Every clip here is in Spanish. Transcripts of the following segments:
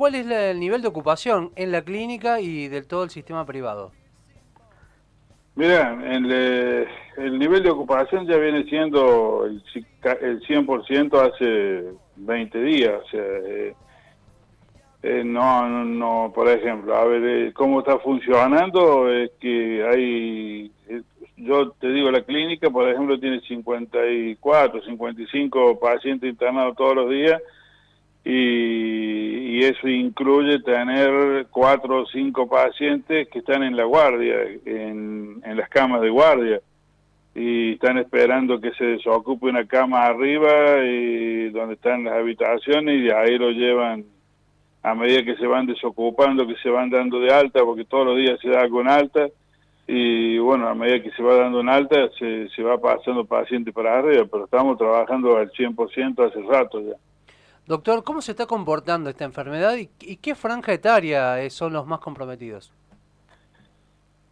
¿cuál es el nivel de ocupación en la clínica y del todo el sistema privado? Mira, el, el nivel de ocupación ya viene siendo el, el 100% hace 20 días. Eh, eh, no, no, por ejemplo, a ver, eh, cómo está funcionando es que hay, yo te digo, la clínica, por ejemplo, tiene 54, 55 pacientes internados todos los días y, eso incluye tener cuatro o cinco pacientes que están en la guardia, en, las camas de guardia y están esperando que se desocupe una cama arriba y donde están las habitaciones y ahí lo llevan a medida que se van desocupando, que se van dando de alta, porque todos los días se da con alta, y bueno, a medida que se va dando en alta, se, se va pasando paciente para arriba, pero estamos trabajando al 100% hace rato ya. Doctor, ¿cómo se está comportando esta enfermedad y, qué franja etaria son los más comprometidos?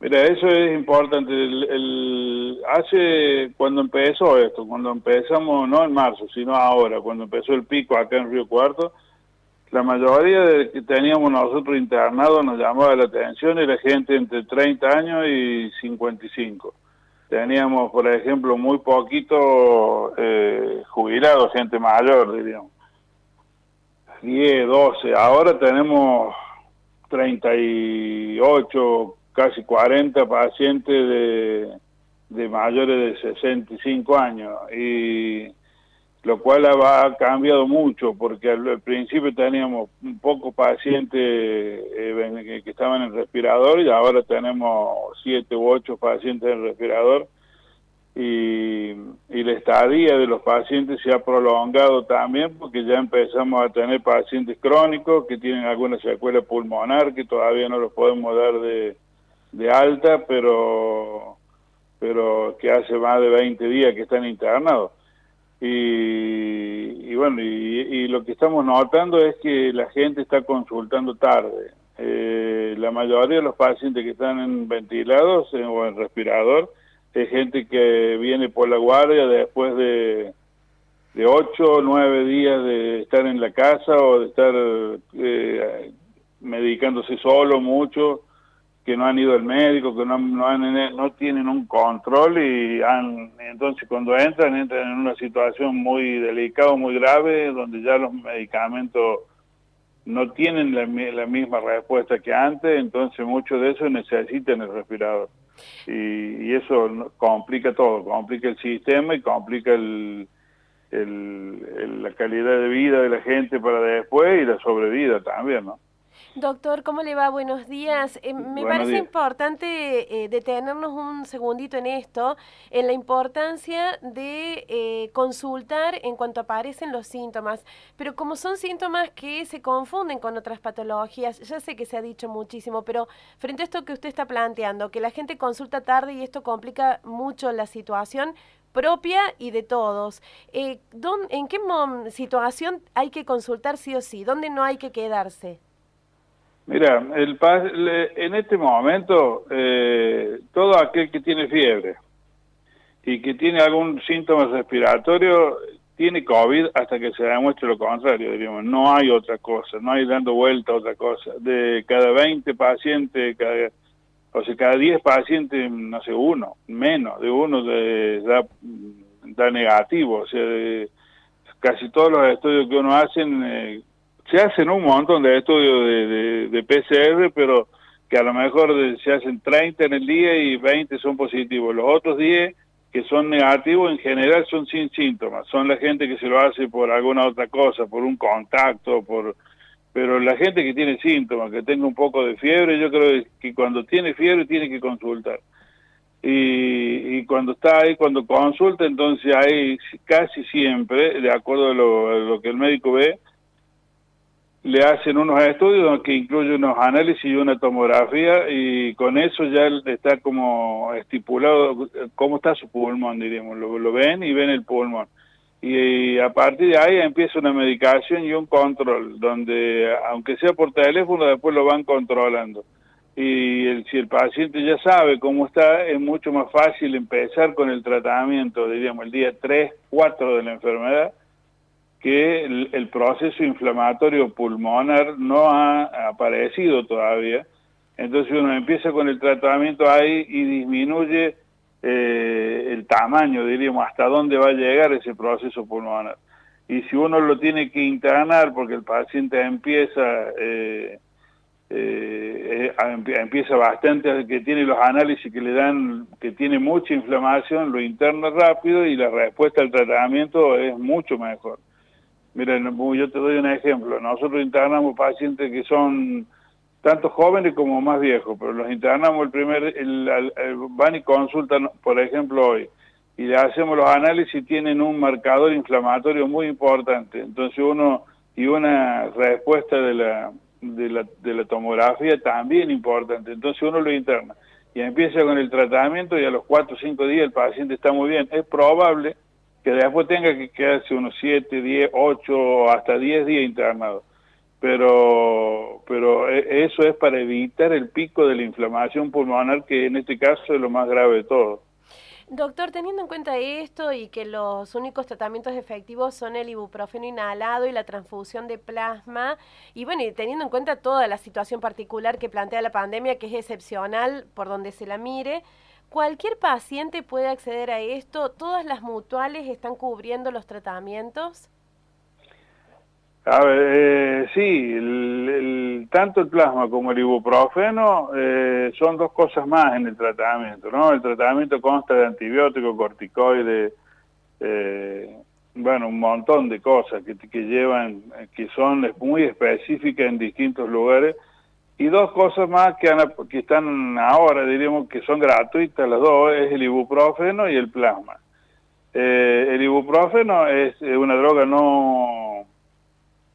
Mira, eso es importante. El, hace, cuando empezó esto, cuando empezamos, no en marzo, sino ahora, cuando empezó el pico acá en Río Cuarto, la mayoría de que teníamos nosotros internados nos llamaba la atención era gente entre 30 años y 55. Teníamos, por ejemplo, muy poquito eh, jubilados, gente mayor, diríamos. 10, 12. Ahora tenemos 38, casi 40 pacientes de, de mayores de 65 años. Y lo cual ha, cambiado mucho porque al, principio teníamos un poco pacientes eh, que, estaban en respirador y ahora tenemos siete u ocho pacientes en respirador y, y la estadía de los pacientes se ha prolongado también porque ya empezamos a tener pacientes crónicos que tienen alguna secuela pulmonar que todavía no los podemos dar de, alta pero pero que hace más de 20 días que están internados y, bueno, y, lo que estamos notando es que la gente está consultando tarde. Eh, la mayoría de los pacientes que están en ventilados eh, o en respirador es gente que viene por la guardia después de, de 8 o 9 días de estar en la casa o de estar eh, medicándose solo mucho que no han ido al médico, que no, tienen un control y entonces cuando entran, entran en una situación muy delicada, muy grave, donde ya los medicamentos no tienen la, la misma respuesta que antes, entonces muchos de esos necesitan el respirador. Y, eso complica todo, complica el sistema y complica el, la calidad de vida de la gente para después y la sobrevida también, ¿no? Doctor, ¿cómo le va? Buenos días. Eh, me parece importante eh, detenernos un segundito en esto, en la importancia de eh, consultar en cuanto aparecen los síntomas. Pero como son síntomas que se confunden con otras patologías, ya sé que se ha dicho muchísimo, pero frente a esto que usted está planteando, que la gente consulta tarde y esto complica mucho la situación, propia y de todos. ¿En qué situación hay que consultar sí o sí? ¿Dónde no hay que quedarse? Mira, el, en este momento, eh, todo aquel que tiene fiebre y que tiene algún síntoma respiratorio tiene COVID hasta que se demuestre lo contrario, diríamos. No hay otra cosa, no hay dando vuelta otra cosa. De cada 20 pacientes, cada, o sea, cada 10 pacientes, no sé, uno, menos de uno de, da, negativo. O sea, casi todos los estudios que uno hace eh, se hacen un montón de estudios de, de, PCR, pero que a lo mejor se hacen 30 en el día y 20 son positivos. Los otros 10 que son negativos en general son sin síntomas, son la gente que se lo hace por alguna otra cosa, por un contacto, por pero la gente que tiene síntomas, que tenga un poco de fiebre, yo creo que cuando tiene fiebre tiene que consultar. Y, y cuando está ahí, cuando consulta, entonces hay casi siempre, de acuerdo a lo, a lo que el médico ve, le hacen unos estudios que incluyen unos análisis y una tomografía y con eso ya está como estipulado cómo está su pulmón, diríamos, lo, ven y ven el pulmón. Y, a partir de ahí empieza una medicación y un control, donde aunque sea por teléfono, después lo van controlando. Y si el paciente ya sabe cómo está, es mucho más fácil empezar con el tratamiento, diríamos, el día 3, 4 de la enfermedad, que el, proceso inflamatorio pulmonar no ha aparecido todavía. Entonces uno empieza con el tratamiento ahí y disminuye eh, el tamaño, diríamos, hasta dónde va a llegar ese proceso pulmonar. Y si uno lo tiene que internar porque el paciente empieza... Eh, eh, empieza bastante, que tiene los análisis que le dan, que tiene mucha inflamación, lo interna rápido y la respuesta al tratamiento es mucho mejor. Miren, yo te doy un ejemplo. Nosotros internamos pacientes que son tanto jóvenes como más viejos, pero los internamos el primer, el, van y consultan, por ejemplo, hoy, y le hacemos los análisis y tienen un marcador inflamatorio muy importante. Entonces uno, y una respuesta de la, de la, de la tomografía también importante. Entonces uno lo interna y empieza con el tratamiento y a los 4 o 5 días el paciente está muy bien. Es probable que después tenga que quedarse unos 7, 10, 8, hasta 10 días internado. Pero, pero e, eso es para evitar el pico de la inflamación pulmonar, que en este caso es lo más grave de todo. Doctor, teniendo en cuenta esto y que los únicos tratamientos efectivos son el ibuprofeno inhalado y la transfusión de plasma, y bueno, y teniendo en cuenta toda la situación particular que plantea la pandemia, que es excepcional por donde se la mire, ¿cualquier paciente puede acceder a esto? ¿Todas las mutuales están cubriendo los tratamientos? A ver, eh, sí, el, tanto el plasma como el ibuprofeno eh, son dos cosas más en el tratamiento, ¿no? El tratamiento consta de antibióticos, corticoides, eh, bueno, un montón de cosas que, que llevan, que son muy específicas en distintos lugares, y dos cosas más que, están ahora, diríamos que son gratuitas, las dos, es el ibuprofeno y el plasma. el ibuprofeno es una droga no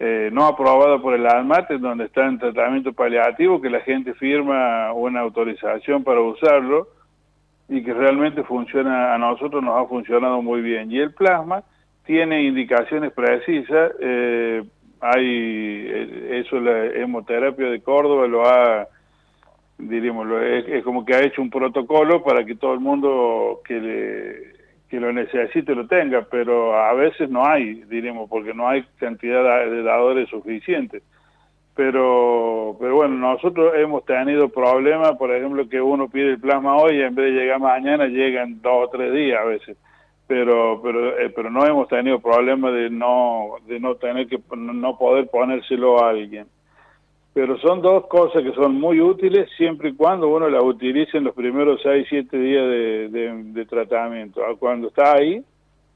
eh, no aprobado por el ALMAT, donde está en tratamiento paliativo, que la gente firma una autorización para usarlo y que realmente funciona, a nosotros nos ha funcionado muy bien. Y el plasma tiene indicaciones precisas, eh, hay, eh, eso la hemoterapia de Córdoba lo ha, diríamos, es como que ha hecho un protocolo para que todo el mundo que que lo necesite lo tenga, pero a veces no hay, diremos, porque no hay cantidad de dadores suficientes. Pero, pero bueno, nosotros hemos tenido problemas, por ejemplo, que uno pide el plasma hoy y en vez de llegar mañana llegan dos o tres días a veces. Pero, pero, eh, pero no hemos tenido problemas de no, de no tener que, no poder ponérselo a alguien pero son dos cosas que son muy útiles siempre y cuando uno las utilice en los primeros 6, 7 días de, tratamiento. Ah, cuando está ahí,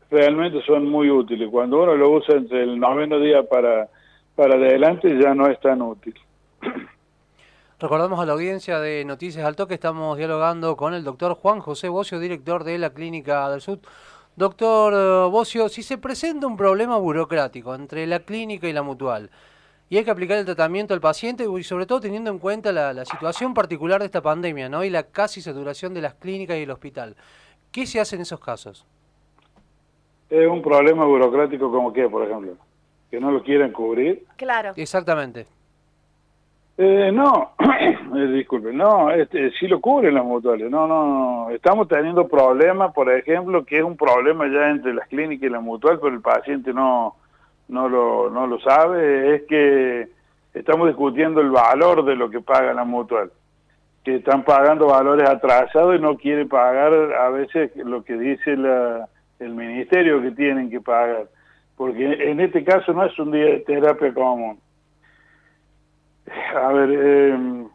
realmente son muy útiles. Cuando uno lo usa entre el noveno día para, para adelante, ya no es tan útil. Recordamos a la audiencia de Noticias Alto que estamos dialogando con el doctor Juan José Bocio, director de la Clínica del Sur. Doctor eh, Bocio, si se presenta un problema burocrático entre la clínica y la mutual, y hay que aplicar el tratamiento al paciente y sobre todo teniendo en cuenta la, situación particular de esta pandemia ¿no? y la casi saturación de las clínicas y el hospital. ¿Qué se hace en esos casos? Es un problema burocrático como que, por ejemplo, que no lo quieren cubrir. Claro. Exactamente. Eh, no, eh, disculpe, no, este, sí lo cubren las mutuales, no, no, estamos teniendo problemas, por ejemplo, que es un problema ya entre las clínicas y la mutual, pero el paciente no, no lo, no lo sabe, es que estamos discutiendo el valor de lo que paga la mutual, que están pagando valores atrasados y no quieren pagar a veces lo que dice la, el ministerio que tienen que pagar, porque en este caso no es un día de terapia común. A ver, em,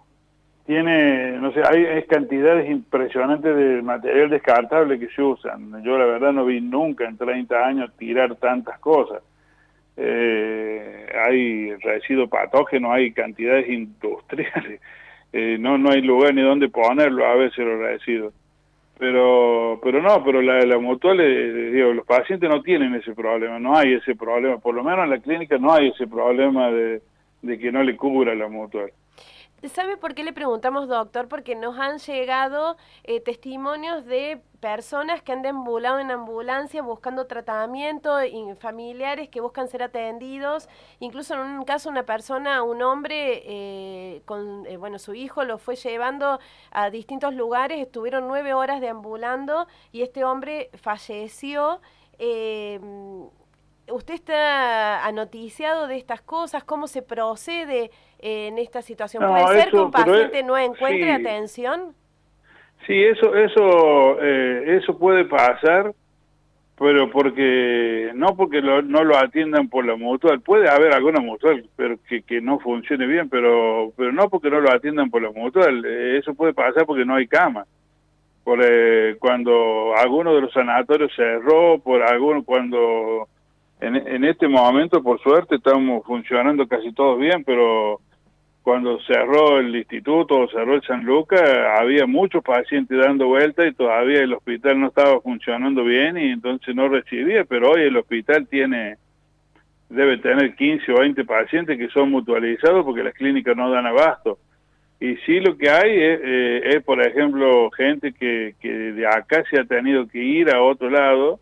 tiene, no sé, hay, cantidades impresionantes de material descartable que se usan. Yo la verdad no vi nunca en 30 años tirar tantas cosas eh, hay residuos patógenos, hay cantidades industriales, eh, no no hay lugar ni donde ponerlo a veces los residuos. Pero pero no, pero la, la mutual, digo, los pacientes no tienen ese problema, no hay ese problema, por lo menos en la clínica no hay ese problema de, de que no le cubra la mutual. ¿Sabe por qué le preguntamos, doctor? Porque nos han llegado eh, testimonios de personas que han deambulado en ambulancia buscando tratamiento, familiares que buscan ser atendidos. Incluso en un caso una persona, un hombre, eh, con eh, bueno, su hijo lo fue llevando a distintos lugares, estuvieron nueve horas deambulando y este hombre falleció ¿Usted está anoticiado de estas cosas? ¿Cómo se procede en esta situación? ¿Puede ser que un paciente no encuentre atención? Sí, eso, eso, eh, eso puede pasar, pero porque no porque no lo atiendan por la mutual, puede haber alguna mutual, pero que, que no funcione bien, pero pero no porque no lo atiendan por la mutual, eh, eso puede pasar porque no hay cama. Por eh, cuando alguno de los sanatorios cerró, por alguno cuando en, en este momento por suerte estamos funcionando casi todos bien, pero cuando cerró el instituto, cerró el San Lucas, había muchos pacientes dando vuelta y todavía el hospital no estaba funcionando bien y entonces no recibía, pero hoy el hospital tiene debe tener 15 o 20 pacientes que son mutualizados porque las clínicas no dan abasto. Y sí lo que hay es, eh, es por ejemplo, gente que, que de acá se ha tenido que ir a otro lado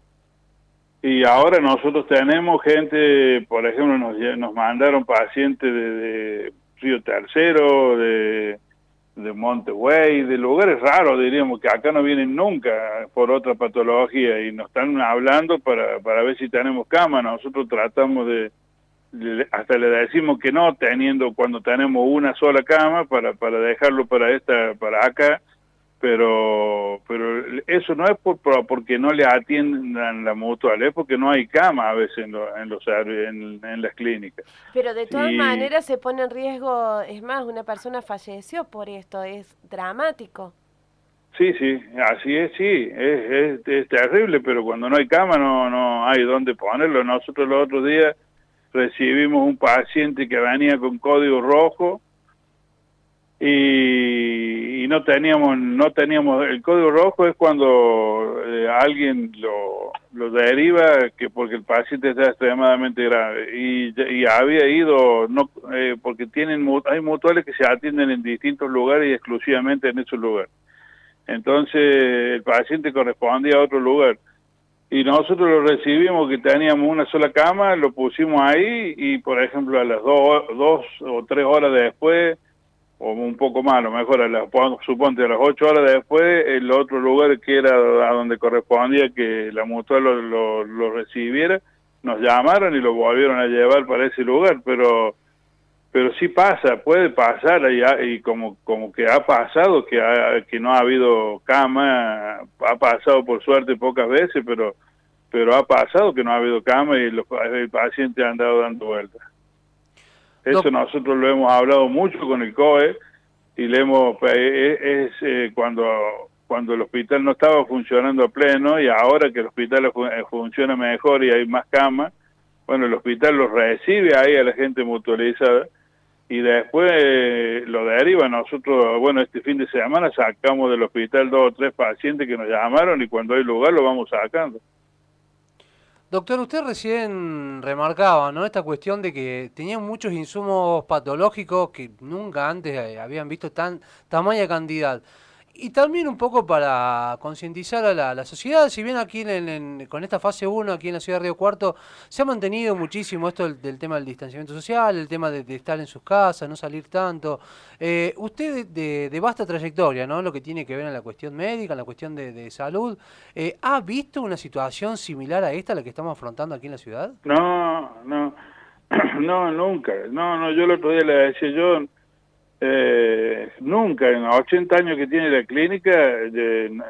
y ahora nosotros tenemos gente, por ejemplo, nos, nos mandaron pacientes de Río Tercero, de, de Montegüey, de lugares raros, diríamos, que acá no vienen nunca por otra patología y nos están hablando para, para ver si tenemos cama. Nosotros tratamos de, hasta le decimos que no, teniendo cuando tenemos una sola cama para, para dejarlo para esta, para acá, pero pero eso no es por, porque no le atiendan la mutual, es porque no hay cama a veces en, en los en, en, las clínicas. Pero de todas maneras se pone en riesgo, es más, una persona falleció por esto, es dramático. Sí, sí, así es, sí, es, es, terrible, pero cuando no hay cama no, no hay dónde ponerlo. Nosotros los otros días recibimos un paciente que venía con código rojo, y, no teníamos no teníamos el código rojo es cuando eh, alguien lo, lo deriva que porque el paciente está extremadamente grave. Y, había ido no eh, porque tienen hay mutuales que se atienden en distintos lugares y exclusivamente en esos lugares entonces el paciente correspondía a otro lugar. Y nosotros lo recibimos que teníamos una sola cama lo pusimos ahí y por ejemplo a las dos, dos o tres horas después o un poco más, a lo mejor a las, suponte a las ocho horas después, el otro lugar que era a donde correspondía que la mutual lo, lo, recibiera, nos llamaron y lo volvieron a llevar para ese lugar, pero pero sí pasa, puede pasar y, y como como que ha pasado que que no ha habido cama, ha pasado por suerte pocas veces, pero pero ha pasado que no ha habido cama y los el paciente han andado dando vueltas. Eso nosotros lo hemos hablado mucho con el COE y le hemos pues, es, eh, cuando cuando el hospital no estaba funcionando a pleno y ahora que el hospital eh, funciona mejor y hay más camas, bueno, el hospital los recibe ahí a la gente mutualizada y después eh, lo deriva. Nosotros, bueno, este fin de semana sacamos del hospital dos o tres pacientes que nos llamaron y cuando hay lugar lo vamos sacando. Doctor, usted recién remarcaba, ¿no? Esta cuestión de que tenían muchos insumos patológicos que nunca antes eh, habían visto tan tamaña cantidad y también un poco para concientizar a la, sociedad, si bien aquí con esta fase 1, aquí en la ciudad de Río Cuarto, se ha mantenido muchísimo esto del, tema del distanciamiento social, el tema de, estar en sus casas, no salir tanto. Eh, usted de, vasta trayectoria, ¿no? Lo que tiene que ver en la cuestión médica, en la cuestión de, salud, eh, ¿ha visto una situación similar a esta, la que estamos afrontando aquí en la ciudad? No, no, no, nunca. No, no, yo el otro día le decía yo eh, nunca, en los 80 años que tiene la clínica,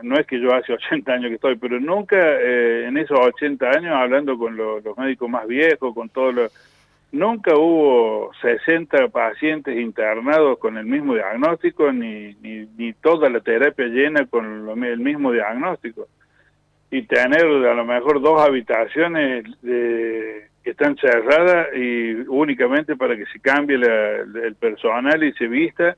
no es que yo hace 80 años que estoy, pero nunca eh, en esos 80 años, hablando con los médicos más viejos, con todos los... Nunca hubo 60 pacientes internados con el mismo diagnóstico, ni, ni toda la terapia llena con el mismo diagnóstico. Y tener a lo mejor dos habitaciones de que están cerradas y únicamente para que se cambie el personal y se vista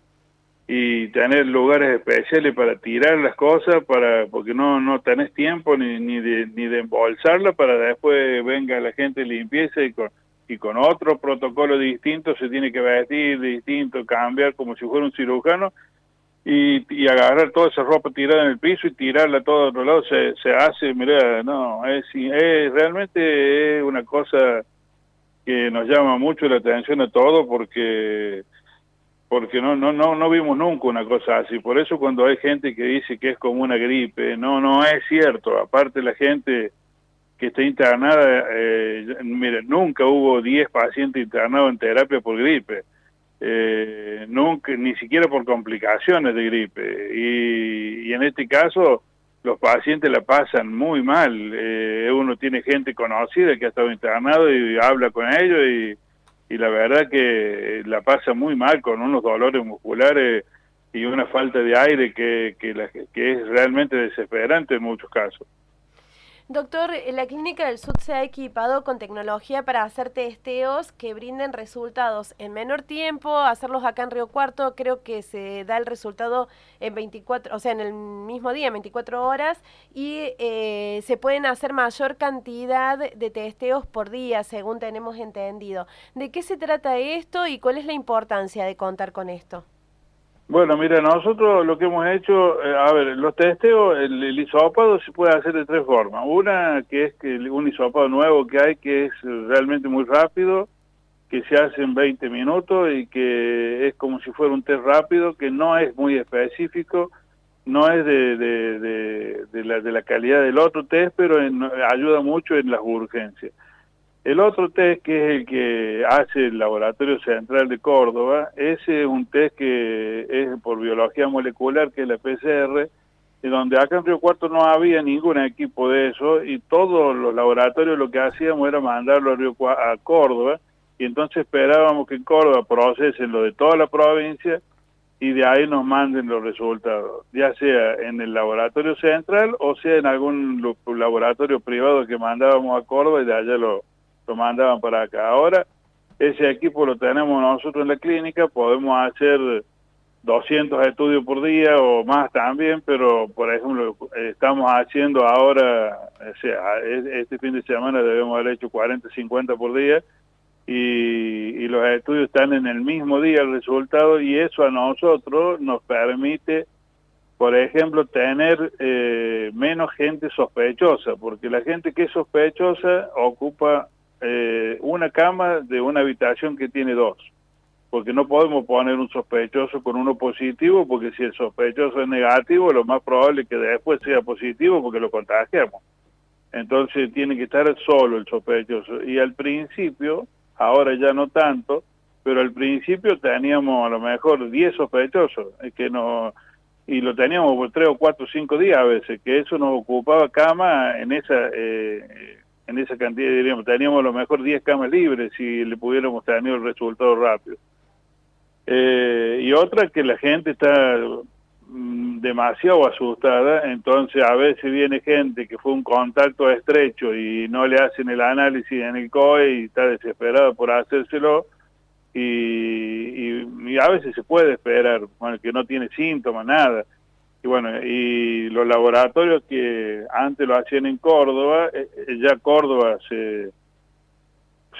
y tener lugares especiales para tirar las cosas para porque no no tenés tiempo ni ni de, ni de embolsarla para después venga la gente limpieza y con y con otro protocolo distinto se tiene que vestir distinto cambiar como si fuera un cirujano y, y agarrar toda esa ropa tirada en el piso y tirarla a todo otro lado se, se hace, mira, no, es, es realmente es una cosa que nos llama mucho la atención a todos porque porque no no no no vimos nunca una cosa así. Por eso cuando hay gente que dice que es como una gripe no no es cierto. Aparte la gente que está internada, eh, mire, nunca hubo 10 pacientes internados en terapia por gripe, eh, nunca, ni siquiera por complicaciones de gripe. Y, en este caso, los pacientes la pasan muy mal. Eh, uno tiene gente conocida que ha estado internado y habla con ellos y, y la verdad que la pasa muy mal con unos dolores musculares y una falta de aire que, que, que es realmente desesperante en muchos casos. Doctor, la Clínica del Sud se ha equipado con tecnología para hacer testeos que brinden resultados en menor tiempo, hacerlos acá en Río Cuarto, creo que se da el resultado en 24, o sea, en el mismo día, 24 horas, y eh, se pueden hacer mayor cantidad de testeos por día, según tenemos entendido. ¿De qué se trata esto y cuál es la importancia de contar con esto? Bueno, mira, nosotros lo que hemos hecho, eh, a ver, los testeos, el, el, se puede hacer de tres formas. Una, que es que un hisopado nuevo que hay, que es realmente muy rápido, que se hace en 20 minutos y que es como si fuera un test rápido, que no es muy específico, no es de, de, la, de la calidad del otro test, pero ayuda mucho en las urgencias. El otro test, que es el que hace el Laboratorio Central de Córdoba, ese es un test que es por biología molecular, que es la PCR, y donde acá en Río Cuarto no había ningún equipo de eso, y todos los laboratorios lo que hacíamos era mandarlo a, Río, a Córdoba, y entonces esperábamos que en Córdoba procesen lo de toda la provincia, y de ahí nos manden los resultados, ya sea en el laboratorio central o sea en algún laboratorio privado que mandábamos a Córdoba y de allá lo, lo mandaban para acá. Ahora ese equipo lo tenemos nosotros en la clínica, podemos hacer 200 estudios por día o más también, pero por ejemplo estamos haciendo ahora, este fin de semana debemos haber hecho 40, 50 por día y, los estudios están en el mismo día el resultado y eso a nosotros nos permite por ejemplo, tener eh, menos gente sospechosa, porque la gente que es sospechosa ocupa eh, una cama de una habitación que tiene dos, porque no podemos poner un sospechoso con uno positivo, porque si el sospechoso es negativo, lo más probable es que después sea positivo porque lo contagiamos. Entonces tiene que estar solo el sospechoso. Y al principio, ahora ya no tanto, pero al principio teníamos a lo mejor 10 sospechosos, que no y lo teníamos por 3 o 4 o 5 días a veces, que eso nos ocupaba cama en esa eh, en esa cantidad, diríamos, teníamos a lo mejor 10 camas libres si le pudiéramos tener el resultado rápido. Eh, y otra que la gente está mm, demasiado asustada, entonces a veces viene gente que fue un contacto estrecho y no le hacen el análisis en el COE y está desesperada por hacérselo, y, y, a veces se puede esperar, bueno, que no tiene síntomas, nada y bueno, y los laboratorios que antes lo hacían en Córdoba, eh, eh, ya Córdoba se,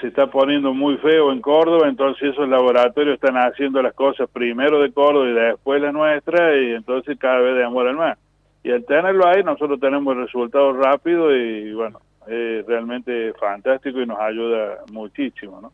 se está poniendo muy feo en Córdoba, entonces esos laboratorios están haciendo las cosas primero de Córdoba y después la nuestra, y entonces cada vez demoran más. Y al tenerlo ahí, nosotros tenemos resultados rápidos y bueno, es realmente fantástico y nos ayuda muchísimo, ¿no?